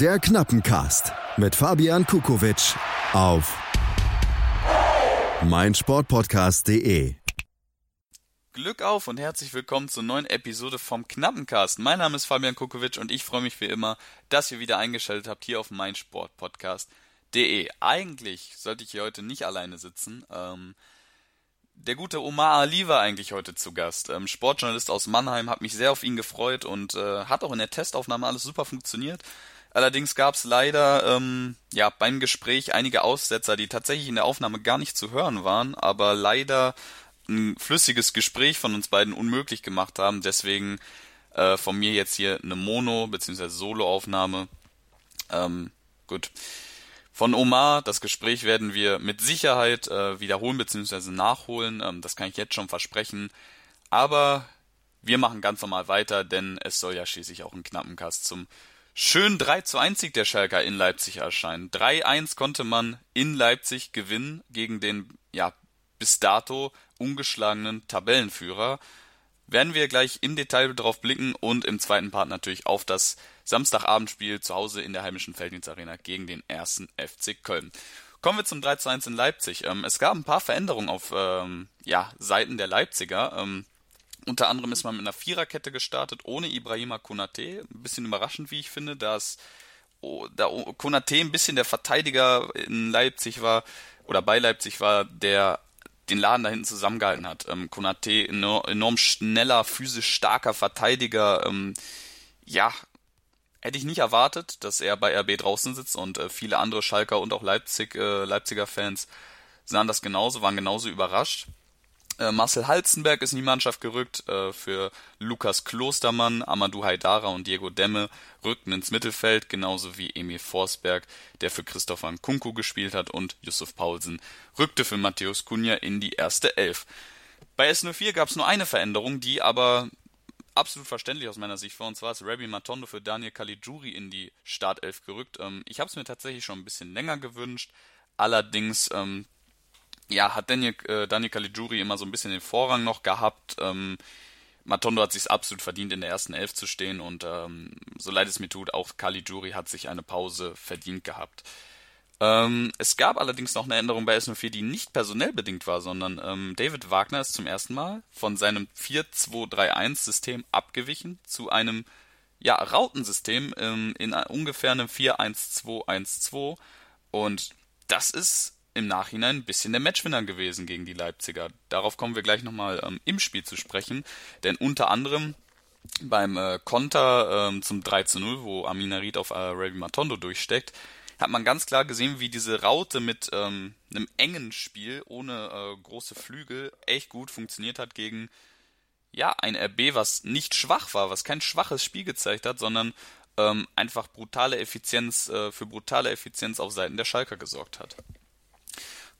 Der Knappencast mit Fabian Kukowitsch auf meinsportpodcast.de. Glück auf und herzlich willkommen zur neuen Episode vom Knappencast. Mein Name ist Fabian Kukowitsch und ich freue mich wie immer, dass ihr wieder eingeschaltet habt hier auf meinsportpodcast.de. Eigentlich sollte ich hier heute nicht alleine sitzen. Ähm, der gute Omar Ali war eigentlich heute zu Gast. Ähm, Sportjournalist aus Mannheim, hat mich sehr auf ihn gefreut und äh, hat auch in der Testaufnahme alles super funktioniert. Allerdings gab es leider ähm, ja beim Gespräch einige Aussetzer, die tatsächlich in der Aufnahme gar nicht zu hören waren, aber leider ein flüssiges Gespräch von uns beiden unmöglich gemacht haben. Deswegen äh, von mir jetzt hier eine Mono- bzw. Solo-Aufnahme. Ähm, gut. Von Omar, das Gespräch werden wir mit Sicherheit äh, wiederholen bzw. nachholen. Ähm, das kann ich jetzt schon versprechen. Aber wir machen ganz normal weiter, denn es soll ja schließlich auch ein Knappenkast zum schönen 3 zu 1 Sieg der Schalker in Leipzig erscheinen. 3-1 konnte man in Leipzig gewinnen gegen den, ja, bis dato ungeschlagenen Tabellenführer werden wir gleich im Detail darauf blicken und im zweiten Part natürlich auf das Samstagabendspiel zu Hause in der heimischen Felddienstarena gegen den ersten FC Köln. Kommen wir zum 3 zu 1 in Leipzig. Ähm, es gab ein paar Veränderungen auf ähm, ja, Seiten der Leipziger. Ähm, unter anderem ist man mit einer Viererkette gestartet, ohne Ibrahima Konate. Ein bisschen überraschend, wie ich finde, dass oh, da Konate ein bisschen der Verteidiger in Leipzig war oder bei Leipzig war, der den Laden da hinten zusammengehalten hat. Ähm, Konate, enorm schneller, physisch starker Verteidiger. Ähm, ja, hätte ich nicht erwartet, dass er bei RB draußen sitzt und äh, viele andere Schalker und auch Leipzig, äh, Leipziger Fans sahen das genauso, waren genauso überrascht. Äh, Marcel Halzenberg ist in die Mannschaft gerückt, äh, für Lukas Klostermann, Amadou Haidara und Diego Demme rückten ins Mittelfeld, genauso wie Emil Forsberg, der für Christopher Nkunku gespielt hat und Yusuf Paulsen rückte für Matthäus Kunja in die erste Elf. Bei S04 gab es nur eine Veränderung, die aber absolut verständlich aus meiner Sicht war, und zwar ist Rabbi Matondo für Daniel Caligiuri in die Startelf gerückt. Ähm, ich habe es mir tatsächlich schon ein bisschen länger gewünscht, allerdings ähm, ja, hat Daniel, äh, Daniel Caligiuri immer so ein bisschen den Vorrang noch gehabt. Ähm, Matondo hat sich absolut verdient, in der ersten Elf zu stehen und ähm, so leid es mir tut, auch Caligiuri hat sich eine Pause verdient gehabt. Ähm, es gab allerdings noch eine Änderung bei S04, die nicht personell bedingt war, sondern ähm, David Wagner ist zum ersten Mal von seinem 4-2-3-1-System abgewichen zu einem ja, Rautensystem ähm, in ungefähr einem 4-1-2-1-2 und das ist im Nachhinein ein bisschen der Matchwinner gewesen gegen die Leipziger. Darauf kommen wir gleich nochmal ähm, im Spiel zu sprechen, denn unter anderem beim äh, Konter ähm, zum 3 zu 0, wo Amina Ried auf äh, Ravi Matondo durchsteckt, hat man ganz klar gesehen, wie diese Raute mit ähm, einem engen Spiel ohne äh, große Flügel echt gut funktioniert hat gegen ja ein RB, was nicht schwach war, was kein schwaches Spiel gezeigt hat, sondern ähm, einfach brutale Effizienz äh, für brutale Effizienz auf Seiten der Schalker gesorgt hat.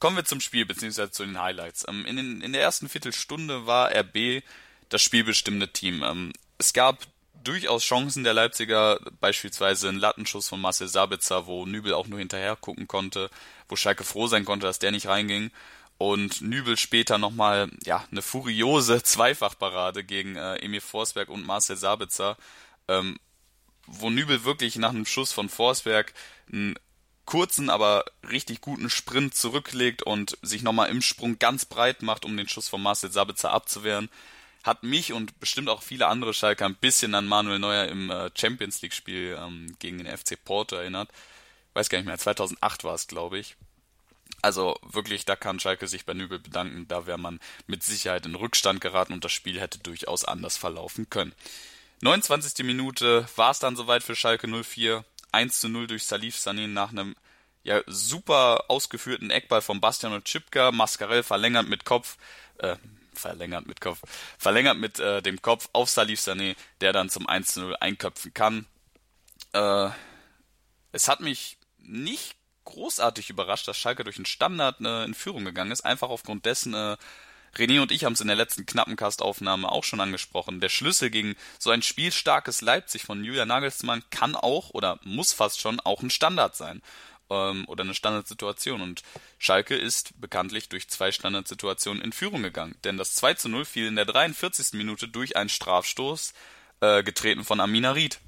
Kommen wir zum Spiel beziehungsweise zu den Highlights. Ähm, in, den, in der ersten Viertelstunde war RB das spielbestimmende Team. Ähm, es gab durchaus Chancen der Leipziger, beispielsweise ein Lattenschuss von Marcel Sabitzer, wo Nübel auch nur hinterher gucken konnte, wo Schalke froh sein konnte, dass der nicht reinging. Und Nübel später nochmal, ja, eine furiose Zweifachparade gegen äh, Emil Forsberg und Marcel Sabitzer, ähm, wo Nübel wirklich nach einem Schuss von Forsberg einen kurzen, aber richtig guten Sprint zurücklegt und sich nochmal im Sprung ganz breit macht, um den Schuss von Marcel Sabitzer abzuwehren, hat mich und bestimmt auch viele andere Schalker ein bisschen an Manuel Neuer im äh, Champions League Spiel ähm, gegen den FC Porto erinnert. Weiß gar nicht mehr, 2008 war es, glaube ich. Also wirklich, da kann Schalke sich bei Nübel bedanken. Da wäre man mit Sicherheit in Rückstand geraten und das Spiel hätte durchaus anders verlaufen können. 29. Minute war es dann soweit für Schalke 04. 1 zu 0 durch Salif Sané nach einem ja, super ausgeführten Eckball von Bastian und Chipka. Mascarell verlängert mit Kopf, äh, verlängert mit Kopf, verlängert mit äh, dem Kopf auf Salif Sané, der dann zum 1 zu 0 einköpfen kann. Äh, es hat mich nicht großartig überrascht, dass Schalke durch einen Standard äh, in Führung gegangen ist, einfach aufgrund dessen, äh, René und ich haben es in der letzten knappen Castaufnahme auch schon angesprochen. Der Schlüssel gegen so ein spielstarkes Leipzig von Julia Nagelsmann kann auch oder muss fast schon auch ein Standard sein ähm, oder eine Standardsituation. Und Schalke ist bekanntlich durch zwei Standardsituationen in Führung gegangen. Denn das 2 zu 0 fiel in der 43. Minute durch einen Strafstoß, äh, getreten von Amina Ried.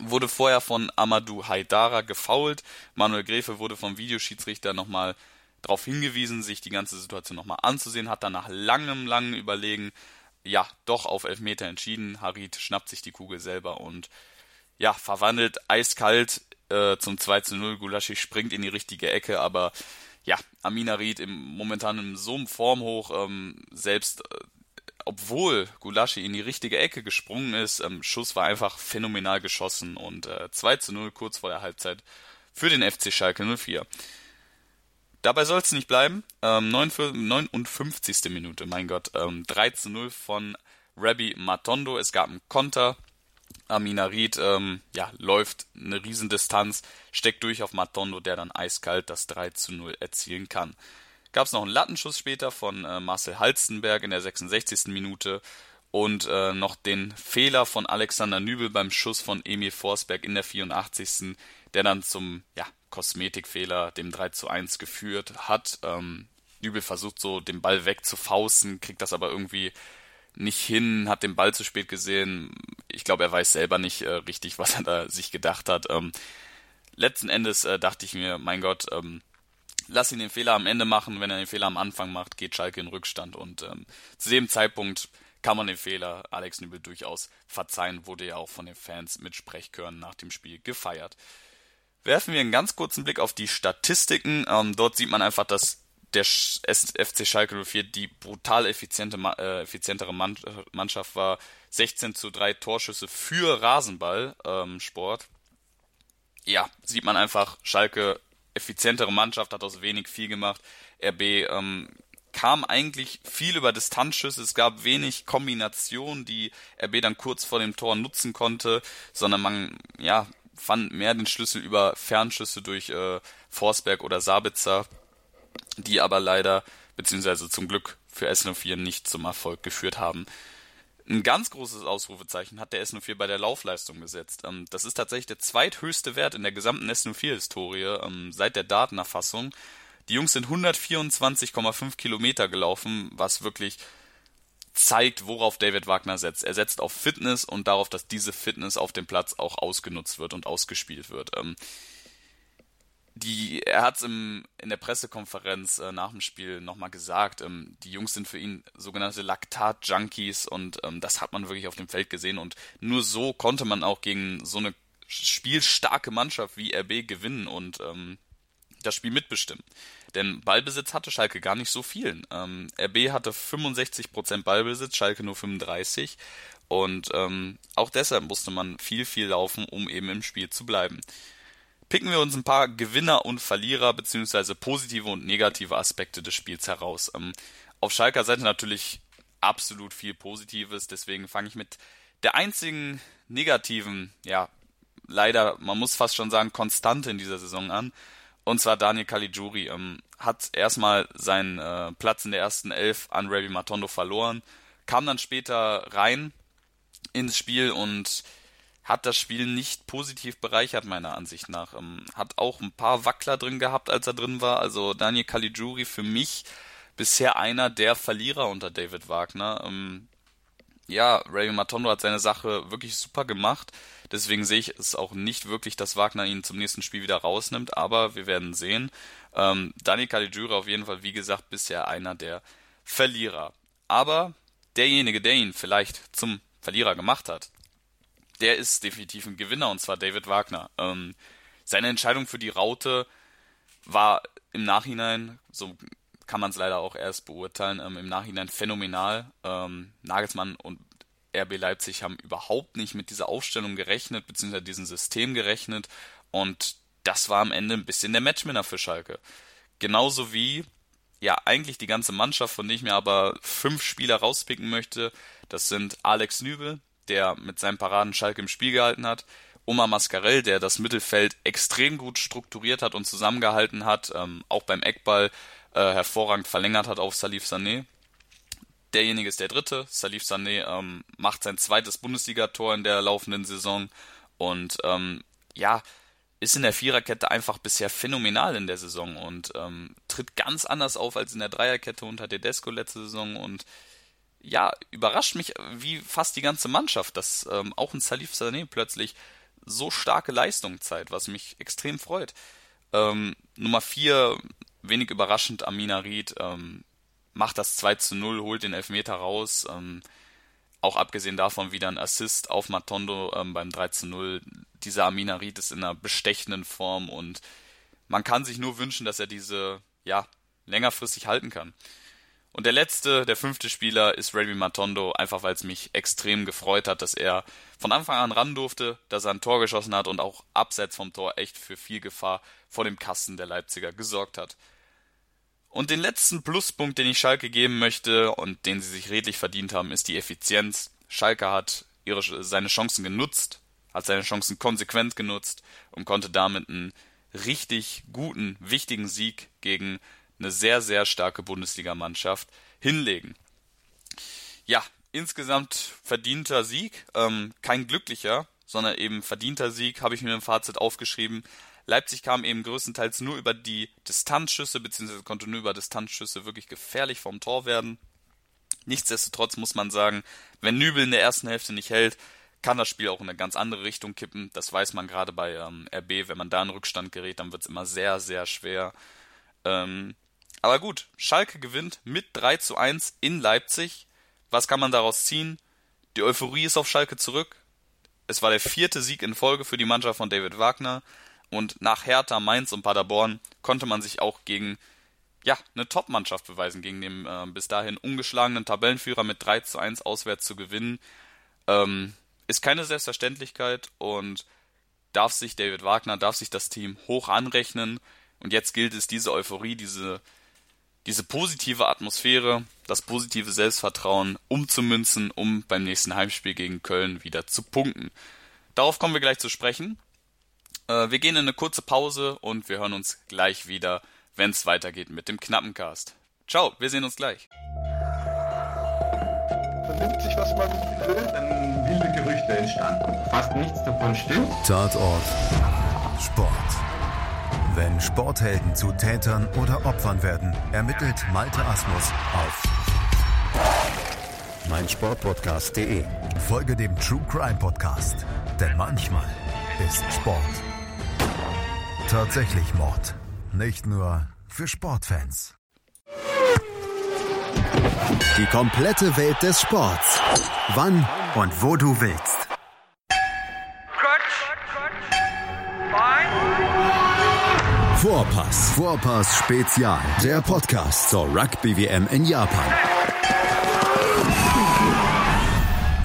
wurde vorher von Amadou Haidara gefoult. Manuel Gräfe wurde vom Videoschiedsrichter nochmal darauf hingewiesen, sich die ganze Situation nochmal anzusehen, hat dann nach langem, langem Überlegen ja doch auf Elfmeter entschieden. Harid schnappt sich die Kugel selber und ja, verwandelt eiskalt äh, zum 2 zu 0. Gulaschi springt in die richtige Ecke, aber ja, Amina Ried im momentan in so einem Formhoch, ähm, selbst äh, obwohl Gulaschi in die richtige Ecke gesprungen ist, ähm, Schuss war einfach phänomenal geschossen und äh, 2 zu 0 kurz vor der Halbzeit für den FC Schalke 04. Dabei soll es nicht bleiben. Ähm, 59. Minute, mein Gott. Ähm, 3 zu 0 von Rabbi Matondo. Es gab einen Konter. Amina Ried ähm, ja, läuft eine Riesendistanz, steckt durch auf Matondo, der dann eiskalt das 3 zu 0 erzielen kann. Gab es noch einen Lattenschuss später von äh, Marcel Halstenberg in der 66. Minute und äh, noch den Fehler von Alexander Nübel beim Schuss von Emil Forsberg in der 84. der dann zum ja, Kosmetikfehler, dem 3 zu 1 geführt hat. Ähm, Nübel versucht so den Ball wegzufausten, kriegt das aber irgendwie nicht hin, hat den Ball zu spät gesehen. Ich glaube, er weiß selber nicht äh, richtig, was er da sich gedacht hat. Ähm, letzten Endes äh, dachte ich mir, mein Gott, ähm, lass ihn den Fehler am Ende machen. Wenn er den Fehler am Anfang macht, geht Schalke in Rückstand. Und ähm, zu dem Zeitpunkt kann man den Fehler Alex Nübel durchaus verzeihen, wurde ja auch von den Fans mit Sprechchören nach dem Spiel gefeiert. Werfen wir einen ganz kurzen Blick auf die Statistiken. Ähm, dort sieht man einfach, dass der FC Schalke 04 die brutal effiziente, äh, effizientere Mannschaft war. 16 zu 3 Torschüsse für Rasenballsport. Ähm, ja, sieht man einfach, Schalke effizientere Mannschaft, hat aus wenig viel gemacht. RB ähm, kam eigentlich viel über Distanzschüsse. Es gab wenig Kombinationen, die RB dann kurz vor dem Tor nutzen konnte, sondern man ja fand mehr den Schlüssel über Fernschüsse durch äh, Forsberg oder Sabitzer die aber leider, beziehungsweise zum Glück für S04 nicht zum Erfolg geführt haben. Ein ganz großes Ausrufezeichen hat der S04 bei der Laufleistung gesetzt. Ähm, das ist tatsächlich der zweithöchste Wert in der gesamten S04-Historie ähm, seit der Datenerfassung. Die Jungs sind 124,5 Kilometer gelaufen, was wirklich zeigt, worauf David Wagner setzt. Er setzt auf Fitness und darauf, dass diese Fitness auf dem Platz auch ausgenutzt wird und ausgespielt wird. Ähm, die, er hat es in der Pressekonferenz äh, nach dem Spiel nochmal gesagt, ähm, die Jungs sind für ihn sogenannte Laktat-Junkies und ähm, das hat man wirklich auf dem Feld gesehen und nur so konnte man auch gegen so eine spielstarke Mannschaft wie RB gewinnen und ähm, das Spiel mitbestimmen. Denn Ballbesitz hatte Schalke gar nicht so viel. Ähm, RB hatte 65% Ballbesitz, Schalke nur 35 und ähm, auch deshalb musste man viel, viel laufen, um eben im Spiel zu bleiben picken wir uns ein paar Gewinner und Verlierer beziehungsweise positive und negative Aspekte des Spiels heraus. Ähm, auf Schalker Seite natürlich absolut viel Positives, deswegen fange ich mit der einzigen negativen, ja, leider, man muss fast schon sagen, Konstante in dieser Saison an. Und zwar Daniel Caligiuri ähm, hat erstmal seinen äh, Platz in der ersten Elf an Ravi Matondo verloren, kam dann später rein ins Spiel und hat das Spiel nicht positiv bereichert, meiner Ansicht nach. Ähm, hat auch ein paar Wackler drin gehabt, als er drin war. Also Daniel Caligiuri für mich bisher einer der Verlierer unter David Wagner. Ähm, ja, Ray Matondo hat seine Sache wirklich super gemacht. Deswegen sehe ich es auch nicht wirklich, dass Wagner ihn zum nächsten Spiel wieder rausnimmt. Aber wir werden sehen. Ähm, Daniel Caligiuri auf jeden Fall, wie gesagt, bisher einer der Verlierer. Aber derjenige, der ihn vielleicht zum Verlierer gemacht hat, der ist definitiv ein Gewinner und zwar David Wagner. Ähm, seine Entscheidung für die Raute war im Nachhinein, so kann man es leider auch erst beurteilen, ähm, im Nachhinein phänomenal. Ähm, Nagelsmann und RB Leipzig haben überhaupt nicht mit dieser Aufstellung gerechnet, beziehungsweise diesem System gerechnet und das war am Ende ein bisschen der Matchwinner für Schalke. Genauso wie ja eigentlich die ganze Mannschaft, von der ich mir aber fünf Spieler rauspicken möchte. Das sind Alex Nübel, der mit seinem Paraden Schalke im Spiel gehalten hat. Oma Mascarell, der das Mittelfeld extrem gut strukturiert hat und zusammengehalten hat, ähm, auch beim Eckball äh, hervorragend verlängert hat auf Salif Sané. Derjenige ist der dritte. Salif Sané ähm, macht sein zweites Bundesligator in der laufenden Saison und ähm, ja, ist in der Viererkette einfach bisher phänomenal in der Saison und ähm, tritt ganz anders auf als in der Dreierkette unter Tedesco letzte Saison und ja, überrascht mich wie fast die ganze Mannschaft, dass ähm, auch ein Salif Sané plötzlich so starke Leistung zeigt, was mich extrem freut. Ähm, Nummer 4, wenig überraschend, Amina Ried ähm, macht das 2 zu 0, holt den Elfmeter raus. Ähm, auch abgesehen davon wieder ein Assist auf Matondo ähm, beim 3 zu 0. Dieser Amina Ried ist in einer bestechenden Form und man kann sich nur wünschen, dass er diese, ja, längerfristig halten kann. Und der letzte, der fünfte Spieler ist Remy Matondo, einfach weil es mich extrem gefreut hat, dass er von Anfang an ran durfte, dass er ein Tor geschossen hat und auch abseits vom Tor echt für viel Gefahr vor dem Kasten der Leipziger gesorgt hat. Und den letzten Pluspunkt, den ich Schalke geben möchte und den sie sich redlich verdient haben, ist die Effizienz. Schalke hat ihre, seine Chancen genutzt, hat seine Chancen konsequent genutzt und konnte damit einen richtig guten, wichtigen Sieg gegen eine sehr, sehr starke Bundesligamannschaft hinlegen. Ja, insgesamt verdienter Sieg, ähm, kein glücklicher, sondern eben verdienter Sieg, habe ich mir im Fazit aufgeschrieben. Leipzig kam eben größtenteils nur über die Distanzschüsse, beziehungsweise konnte nur über Distanzschüsse wirklich gefährlich vom Tor werden. Nichtsdestotrotz muss man sagen, wenn Nübel in der ersten Hälfte nicht hält, kann das Spiel auch in eine ganz andere Richtung kippen. Das weiß man gerade bei ähm, RB. Wenn man da in Rückstand gerät, dann wird es immer sehr, sehr schwer. Ähm, aber gut, Schalke gewinnt mit 3 zu 1 in Leipzig. Was kann man daraus ziehen? Die Euphorie ist auf Schalke zurück. Es war der vierte Sieg in Folge für die Mannschaft von David Wagner. Und nach Hertha, Mainz und Paderborn konnte man sich auch gegen ja, eine Top-Mannschaft beweisen, gegen den äh, bis dahin ungeschlagenen Tabellenführer mit 3 zu 1 auswärts zu gewinnen. Ähm, ist keine Selbstverständlichkeit und darf sich David Wagner, darf sich das Team hoch anrechnen. Und jetzt gilt es, diese Euphorie, diese diese positive Atmosphäre, das positive Selbstvertrauen umzumünzen, um beim nächsten Heimspiel gegen Köln wieder zu punkten. Darauf kommen wir gleich zu sprechen. Äh, wir gehen in eine kurze Pause und wir hören uns gleich wieder, wenn es weitergeht mit dem Knappencast. Ciao, wir sehen uns gleich. Vernimmt sich, was man will, dann wilde Gerüchte entstanden. Fast nichts davon stimmt. Tatort Sport. Wenn Sporthelden zu Tätern oder Opfern werden, ermittelt Malte Asmus auf meinsportpodcast.de. Folge dem True Crime Podcast, denn manchmal ist Sport tatsächlich Mord. Nicht nur für Sportfans. Die komplette Welt des Sports. Wann und wo du willst. Vorpass. Vorpass Spezial. Der Podcast zur Rugby WM in Japan.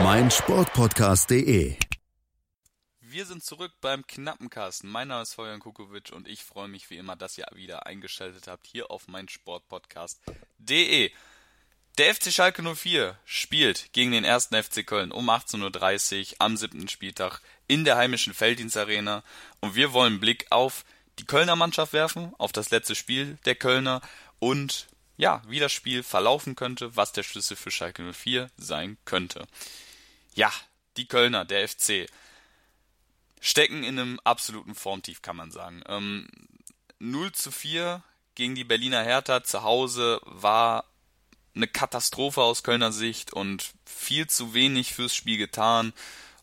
meinsportpodcast.de. Wir sind zurück beim Knappenkasten. Mein Name ist Florian Kukovic und ich freue mich wie immer, dass ihr wieder eingeschaltet habt hier auf meinsportpodcast.de. Der FC Schalke 04 spielt gegen den ersten FC Köln um 18.30 Uhr am siebten Spieltag in der heimischen Felddienstarena und wir wollen einen Blick auf die Kölner Mannschaft werfen, auf das letzte Spiel der Kölner und ja, wie das Spiel verlaufen könnte, was der Schlüssel für Schalke 04 sein könnte. Ja, die Kölner, der FC, stecken in einem absoluten Formtief, kann man sagen. Ähm, 0 zu 4 gegen die Berliner Hertha zu Hause war eine Katastrophe aus Kölner Sicht und viel zu wenig fürs Spiel getan.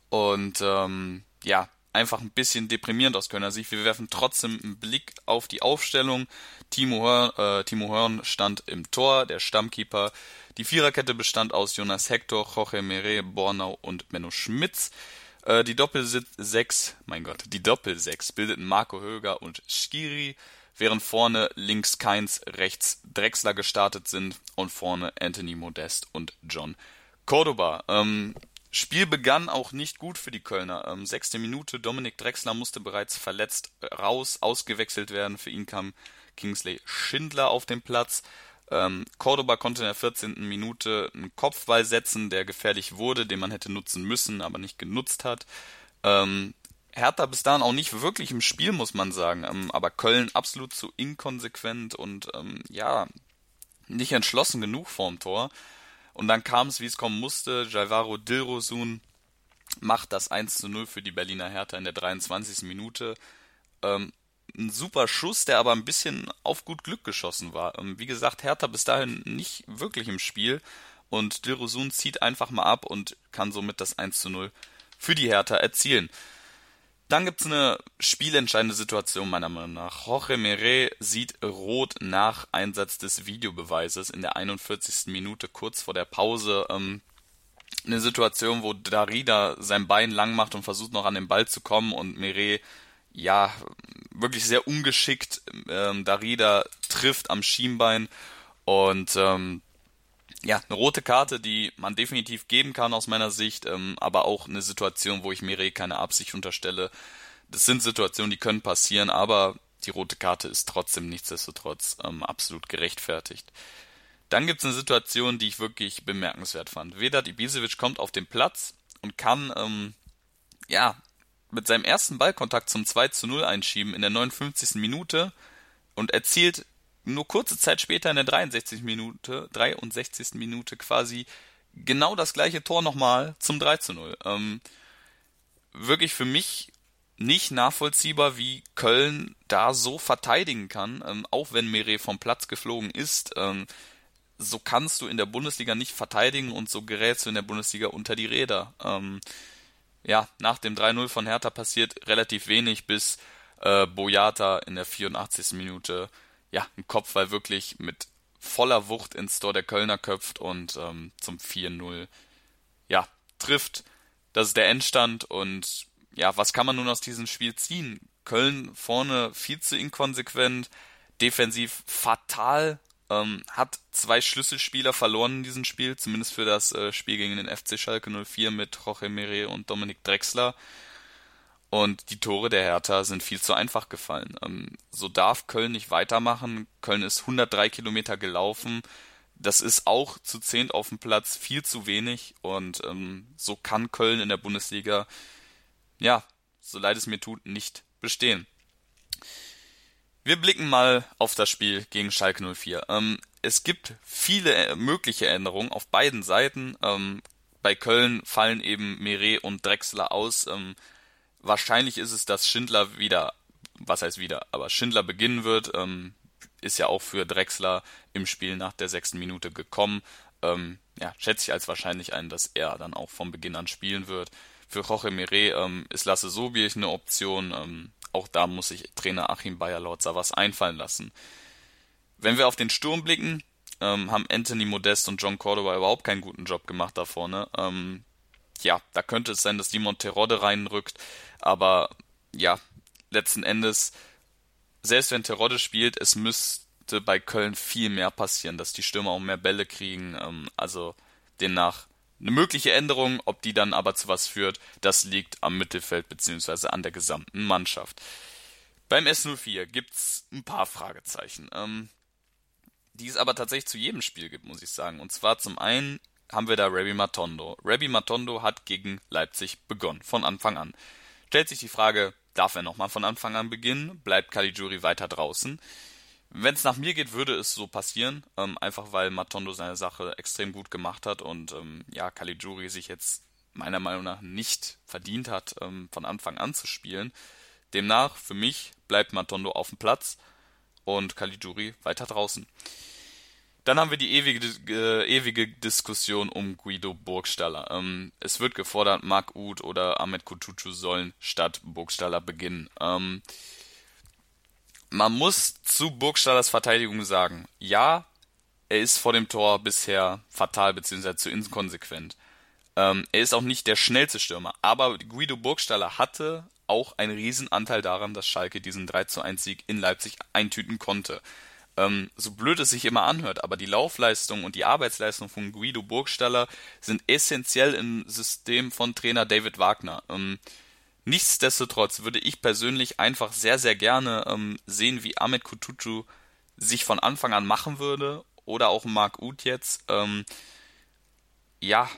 Und ähm, ja, einfach ein bisschen deprimierend aus Kölner Sicht. Wir werfen trotzdem einen Blick auf die Aufstellung. Timo Hörn, äh, Timo Hörn stand im Tor, der Stammkeeper. Die Viererkette bestand aus Jonas Hector, Jorge Mere, Bornau und Menno Schmitz. Äh, die Doppel-6, mein Gott, die Doppel-6 bildeten Marco Höger und Skiri, während vorne links Keins, rechts Drexler gestartet sind und vorne Anthony Modest und John Cordoba. Ähm, Spiel begann auch nicht gut für die Kölner. Ähm, sechste Minute, Dominik Drexler musste bereits verletzt raus, ausgewechselt werden. Für ihn kam Kingsley Schindler auf den Platz. Ähm, Cordoba konnte in der 14. Minute einen Kopfball setzen, der gefährlich wurde, den man hätte nutzen müssen, aber nicht genutzt hat. Ähm, Hertha bis dahin auch nicht wirklich im Spiel, muss man sagen. Ähm, aber Köln absolut zu inkonsequent und ähm, ja, nicht entschlossen genug vorm Tor. Und dann kam es, wie es kommen musste. Jaivaro Dilrosun macht das 1 zu 0 für die Berliner Hertha in der 23. Minute. Ähm, ein super Schuss, der aber ein bisschen auf gut Glück geschossen war. Ähm, wie gesagt, Hertha bis dahin nicht wirklich im Spiel und Dilrosun zieht einfach mal ab und kann somit das 1 zu 0 für die Hertha erzielen. Dann gibt's eine spielentscheidende Situation meiner Meinung nach. Jorge Mere sieht rot nach Einsatz des Videobeweises in der 41. Minute kurz vor der Pause. Ähm, eine Situation, wo Darida sein Bein lang macht und versucht noch an den Ball zu kommen und Mere ja wirklich sehr ungeschickt ähm, Darida trifft am Schienbein und ähm, ja, eine rote Karte, die man definitiv geben kann aus meiner Sicht, ähm, aber auch eine Situation, wo ich Mire keine Absicht unterstelle. Das sind Situationen, die können passieren, aber die rote Karte ist trotzdem nichtsdestotrotz ähm, absolut gerechtfertigt. Dann gibt es eine Situation, die ich wirklich bemerkenswert fand. Vedat Ibisevic kommt auf den Platz und kann ähm, ja mit seinem ersten Ballkontakt zum 2 zu 0 einschieben in der 59. Minute und erzielt nur kurze Zeit später in der 63. Minute, 63. Minute quasi genau das gleiche Tor nochmal zum 3 zu 0. Ähm, wirklich für mich nicht nachvollziehbar, wie Köln da so verteidigen kann, ähm, auch wenn Mere vom Platz geflogen ist. Ähm, so kannst du in der Bundesliga nicht verteidigen und so gerätst du in der Bundesliga unter die Räder. Ähm, ja, nach dem 3-0 von Hertha passiert relativ wenig, bis äh, Boyata in der 84. Minute ja, ein Kopfball wirklich mit voller Wucht ins Tor der Kölner köpft und ähm, zum 4-0 ja, trifft. Das ist der Endstand und ja, was kann man nun aus diesem Spiel ziehen? Köln vorne viel zu inkonsequent, defensiv fatal, ähm, hat zwei Schlüsselspieler verloren in diesem Spiel, zumindest für das äh, Spiel gegen den FC Schalke 04 mit Jorge Mere und Dominik Drexler. Und die Tore der Hertha sind viel zu einfach gefallen. Ähm, so darf Köln nicht weitermachen. Köln ist 103 Kilometer gelaufen. Das ist auch zu zehnt auf dem Platz viel zu wenig. Und ähm, so kann Köln in der Bundesliga, ja, so leid es mir tut, nicht bestehen. Wir blicken mal auf das Spiel gegen Schalke 04. Ähm, es gibt viele äh, mögliche Änderungen auf beiden Seiten. Ähm, bei Köln fallen eben Meret und Drexler aus. Ähm, Wahrscheinlich ist es, dass Schindler wieder, was heißt wieder, aber Schindler beginnen wird. Ähm, ist ja auch für Drexler im Spiel nach der sechsten Minute gekommen. Ähm, ja, schätze ich als wahrscheinlich ein, dass er dann auch vom Beginn an spielen wird. Für Jorge Mire ähm, ist Lasse Sobiech eine Option. Auch da muss sich Trainer Achim Bayer-Lorzer was einfallen lassen. Wenn wir auf den Sturm blicken, ähm, haben Anthony Modest und John Cordova überhaupt keinen guten Job gemacht da vorne. Ähm, ja, da könnte es sein, dass Simon Terodde reinrückt, aber ja, letzten Endes, selbst wenn Terodde spielt, es müsste bei Köln viel mehr passieren, dass die Stürmer auch mehr Bälle kriegen. Ähm, also demnach eine mögliche Änderung, ob die dann aber zu was führt, das liegt am Mittelfeld bzw. an der gesamten Mannschaft. Beim S04 gibt's ein paar Fragezeichen, ähm, die es aber tatsächlich zu jedem Spiel gibt, muss ich sagen. Und zwar zum einen haben wir da Rabbi Matondo. Rabbi Matondo hat gegen Leipzig begonnen, von Anfang an. Stellt sich die Frage, darf er nochmal von Anfang an beginnen? Bleibt Caligiuri weiter draußen? Wenn es nach mir geht, würde es so passieren, ähm, einfach weil Matondo seine Sache extrem gut gemacht hat und ähm, ja, Caligiuri sich jetzt meiner Meinung nach nicht verdient hat, ähm, von Anfang an zu spielen. Demnach, für mich, bleibt Matondo auf dem Platz und Caligiuri weiter draußen. Dann haben wir die ewige, äh, ewige Diskussion um Guido Burgstaller. Ähm, es wird gefordert, Mark Uth oder Ahmed Kutucu sollen statt Burgstaller beginnen. Ähm, man muss zu Burgstallers Verteidigung sagen, ja, er ist vor dem Tor bisher fatal bzw. zu inkonsequent. Ähm, er ist auch nicht der schnellste Stürmer, aber Guido Burgstaller hatte auch einen Riesenanteil daran, dass Schalke diesen 3 zu 1 Sieg in Leipzig eintüten konnte ähm, so blöd es sich immer anhört, aber die Laufleistung und die Arbeitsleistung von Guido Burgstaller sind essentiell im System von Trainer David Wagner. Ähm, nichtsdestotrotz würde ich persönlich einfach sehr, sehr gerne ähm, sehen, wie Ahmed Kutucu sich von Anfang an machen würde oder auch Mark Uth jetzt. Ähm, ja,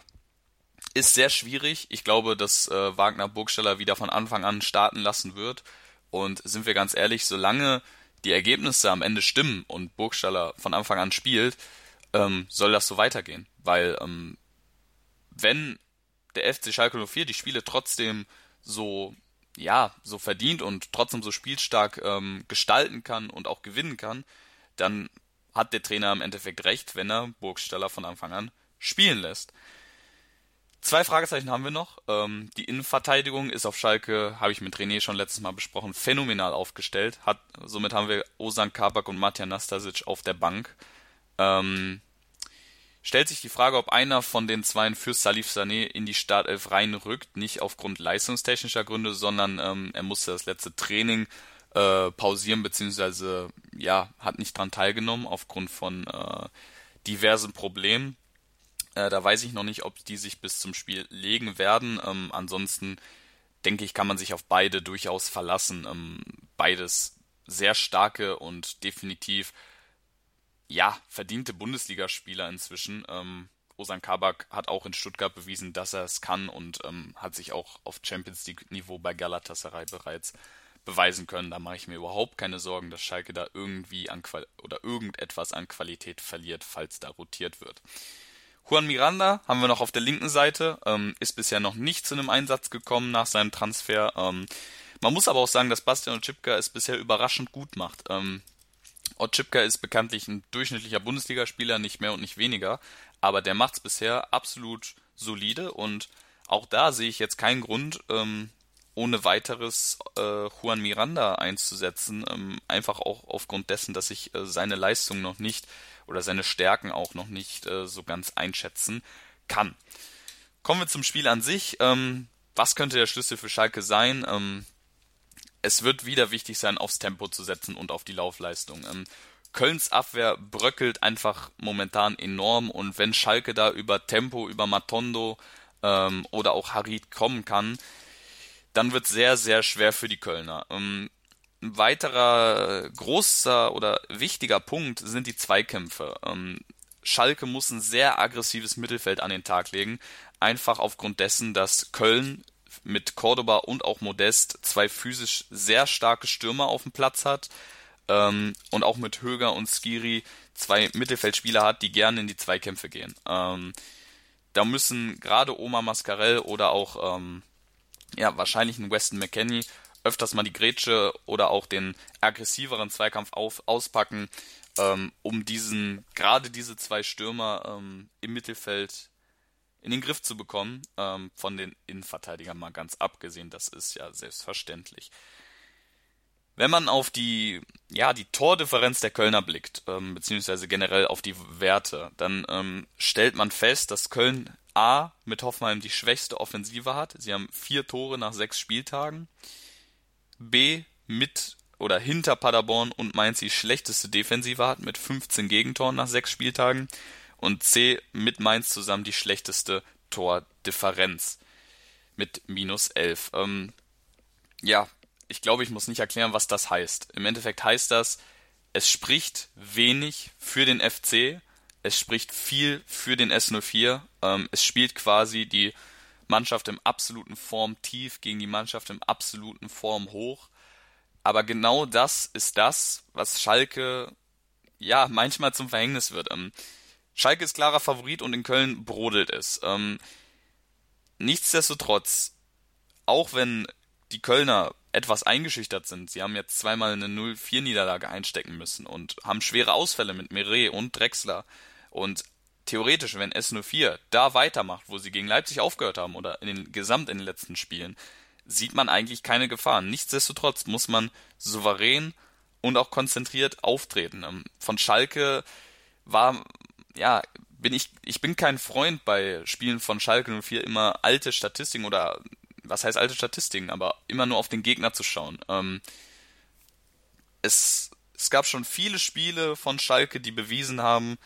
ist sehr schwierig. Ich glaube, dass äh, Wagner Burgstaller wieder von Anfang an starten lassen wird. Und sind wir ganz ehrlich, solange die Ergebnisse am Ende stimmen und Burgstaller von Anfang an spielt, ähm, soll das so weitergehen. Weil ähm, wenn der FC Schalke 04 die Spiele trotzdem so ja so verdient und trotzdem so spielstark ähm, gestalten kann und auch gewinnen kann, dann hat der Trainer im Endeffekt recht, wenn er Burgstaller von Anfang an spielen lässt. Zwei Fragezeichen haben wir noch. Ähm, die Innenverteidigung ist auf Schalke, habe ich mit René schon letztes Mal besprochen, phänomenal aufgestellt. Hat, somit haben wir Osan Kabak und Matja Nastasic auf der Bank. Ähm, stellt sich die Frage, ob einer von den Zweien für Salif Sané in die Startelf reinrückt. Nicht aufgrund leistungstechnischer Gründe, sondern ähm, er musste das letzte Training äh, pausieren, beziehungsweise ja, hat nicht dran teilgenommen aufgrund von äh, diversen Problemen. Äh, da weiß ich noch nicht, ob die sich bis zum Spiel legen werden. Ähm, ansonsten denke ich, kann man sich auf beide durchaus verlassen. Ähm, beides sehr starke und definitiv ja verdiente Bundesligaspieler inzwischen. Ähm, Osan Kabak hat auch in Stuttgart bewiesen, dass er es kann und ähm, hat sich auch auf Champions League Niveau bei Galatasaray bereits beweisen können. Da mache ich mir überhaupt keine Sorgen, dass Schalke da irgendwie an Qual oder irgendetwas an Qualität verliert, falls da rotiert wird. Juan Miranda haben wir noch auf der linken Seite, ähm, ist bisher noch nicht zu einem Einsatz gekommen nach seinem Transfer. Ähm, man muss aber auch sagen, dass Bastian Oczipka es bisher überraschend gut macht. Ähm, Oczipka ist bekanntlich ein durchschnittlicher Bundesligaspieler, nicht mehr und nicht weniger, aber der macht es bisher absolut solide und auch da sehe ich jetzt keinen Grund, ähm, ohne weiteres äh, Juan Miranda einzusetzen, ähm, einfach auch aufgrund dessen, dass ich äh, seine Leistung noch nicht oder seine Stärken auch noch nicht äh, so ganz einschätzen kann. Kommen wir zum Spiel an sich. Ähm, was könnte der Schlüssel für Schalke sein? Ähm, es wird wieder wichtig sein, aufs Tempo zu setzen und auf die Laufleistung. Ähm, Kölns Abwehr bröckelt einfach momentan enorm und wenn Schalke da über Tempo, über Matondo ähm, oder auch Harid kommen kann, dann wird sehr, sehr schwer für die Kölner. Ähm, ein weiterer großer oder wichtiger Punkt sind die Zweikämpfe. Ähm, Schalke muss ein sehr aggressives Mittelfeld an den Tag legen, einfach aufgrund dessen, dass Köln mit Cordoba und auch Modest zwei physisch sehr starke Stürmer auf dem Platz hat ähm, und auch mit Höger und Skiri zwei Mittelfeldspieler hat, die gerne in die Zweikämpfe gehen. Ähm, da müssen gerade Oma Mascarell oder auch ähm, ja wahrscheinlich ein Weston McKenney öfters mal die Grätsche oder auch den aggressiveren Zweikampf auf, auspacken, ähm, um diesen, gerade diese zwei Stürmer ähm, im Mittelfeld in den Griff zu bekommen. Ähm, von den Innenverteidigern mal ganz abgesehen, das ist ja selbstverständlich. Wenn man auf die, ja, die Tordifferenz der Kölner blickt, ähm, beziehungsweise generell auf die Werte, dann ähm, stellt man fest, dass Köln A mit Hoffenheim die schwächste Offensive hat. Sie haben vier Tore nach sechs Spieltagen. B mit oder hinter Paderborn und Mainz die schlechteste Defensive hat mit 15 Gegentoren nach sechs Spieltagen und C mit Mainz zusammen die schlechteste Tordifferenz mit minus 11. Ähm, ja, ich glaube, ich muss nicht erklären, was das heißt. Im Endeffekt heißt das, es spricht wenig für den FC, es spricht viel für den S04. Ähm, es spielt quasi die Mannschaft im absoluten Form tief gegen die Mannschaft im absoluten Form hoch. Aber genau das ist das, was Schalke ja manchmal zum Verhängnis wird. Ähm, Schalke ist klarer Favorit und in Köln brodelt es. Ähm, nichtsdestotrotz, auch wenn die Kölner etwas eingeschüchtert sind, sie haben jetzt zweimal eine 0-4-Niederlage einstecken müssen und haben schwere Ausfälle mit Meret und Drexler. Und theoretisch, wenn S04 da weitermacht, wo sie gegen Leipzig aufgehört haben oder in den Gesamt in den letzten Spielen, sieht man eigentlich keine Gefahren. Nichtsdestotrotz muss man souverän und auch konzentriert auftreten. Ähm, von Schalke war, ja, bin ich, ich bin kein Freund bei Spielen von Schalke 04 immer alte Statistiken oder, was heißt alte Statistiken, aber immer nur auf den Gegner zu schauen. Ähm, es, es gab schon viele Spiele von Schalke, die bewiesen haben,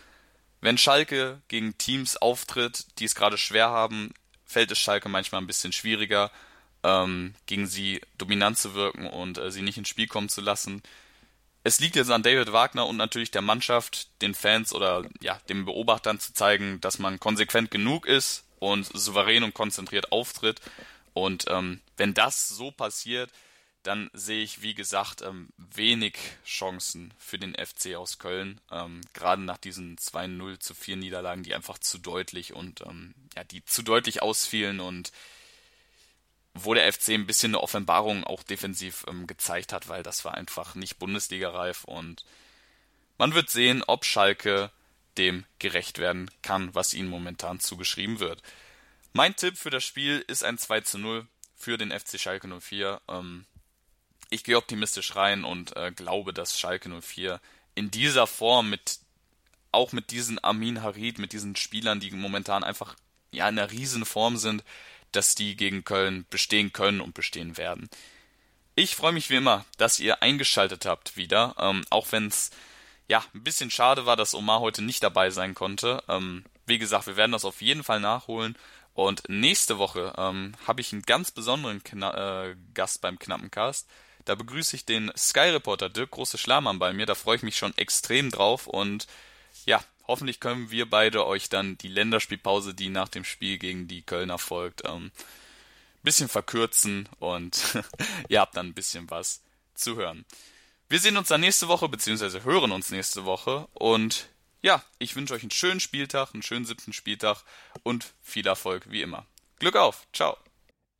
wenn Schalke gegen Teams auftritt, die es gerade schwer haben, fällt es Schalke manchmal ein bisschen schwieriger, ähm, gegen sie dominant zu wirken und äh, sie nicht ins Spiel kommen zu lassen. Es liegt jetzt an David Wagner und natürlich der Mannschaft, den Fans oder ja, den Beobachtern zu zeigen, dass man konsequent genug ist, und souverän und konzentriert auftritt. Und ähm, wenn das so passiert, dann sehe ich, wie gesagt, ähm, wenig Chancen für den FC aus Köln. Ähm, gerade nach diesen 2-0 zu 4 Niederlagen, die einfach zu deutlich und ähm, ja, die zu deutlich ausfielen und wo der FC ein bisschen eine Offenbarung auch defensiv ähm, gezeigt hat, weil das war einfach nicht Bundesliga-reif und man wird sehen, ob Schalke dem gerecht werden kann, was ihnen momentan zugeschrieben wird. Mein Tipp für das Spiel ist ein 2 zu 0 für den FC Schalke 04. Ähm, ich gehe optimistisch rein und äh, glaube, dass Schalke 04 in dieser Form mit auch mit diesen Amin Harid, mit diesen Spielern, die momentan einfach ja in einer riesen Form sind, dass die gegen Köln bestehen können und bestehen werden. Ich freue mich wie immer, dass ihr eingeschaltet habt wieder, ähm, auch wenn es ja ein bisschen schade war, dass Omar heute nicht dabei sein konnte. Ähm, wie gesagt, wir werden das auf jeden Fall nachholen. Und nächste Woche ähm, habe ich einen ganz besonderen Kna äh, Gast beim Knappencast. Da begrüße ich den Sky Reporter Dirk Große Schlamann bei mir. Da freue ich mich schon extrem drauf. Und ja, hoffentlich können wir beide euch dann die Länderspielpause, die nach dem Spiel gegen die Kölner folgt, ähm, bisschen verkürzen und ihr habt dann ein bisschen was zu hören. Wir sehen uns dann nächste Woche, beziehungsweise hören uns nächste Woche und ja, ich wünsche euch einen schönen Spieltag, einen schönen siebten Spieltag und viel Erfolg wie immer. Glück auf, ciao.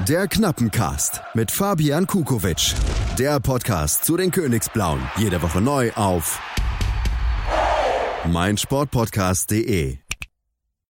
Der Knappencast mit Fabian Kukowitsch. Der Podcast zu den Königsblauen. Jede Woche neu auf meinsportpodcast.de.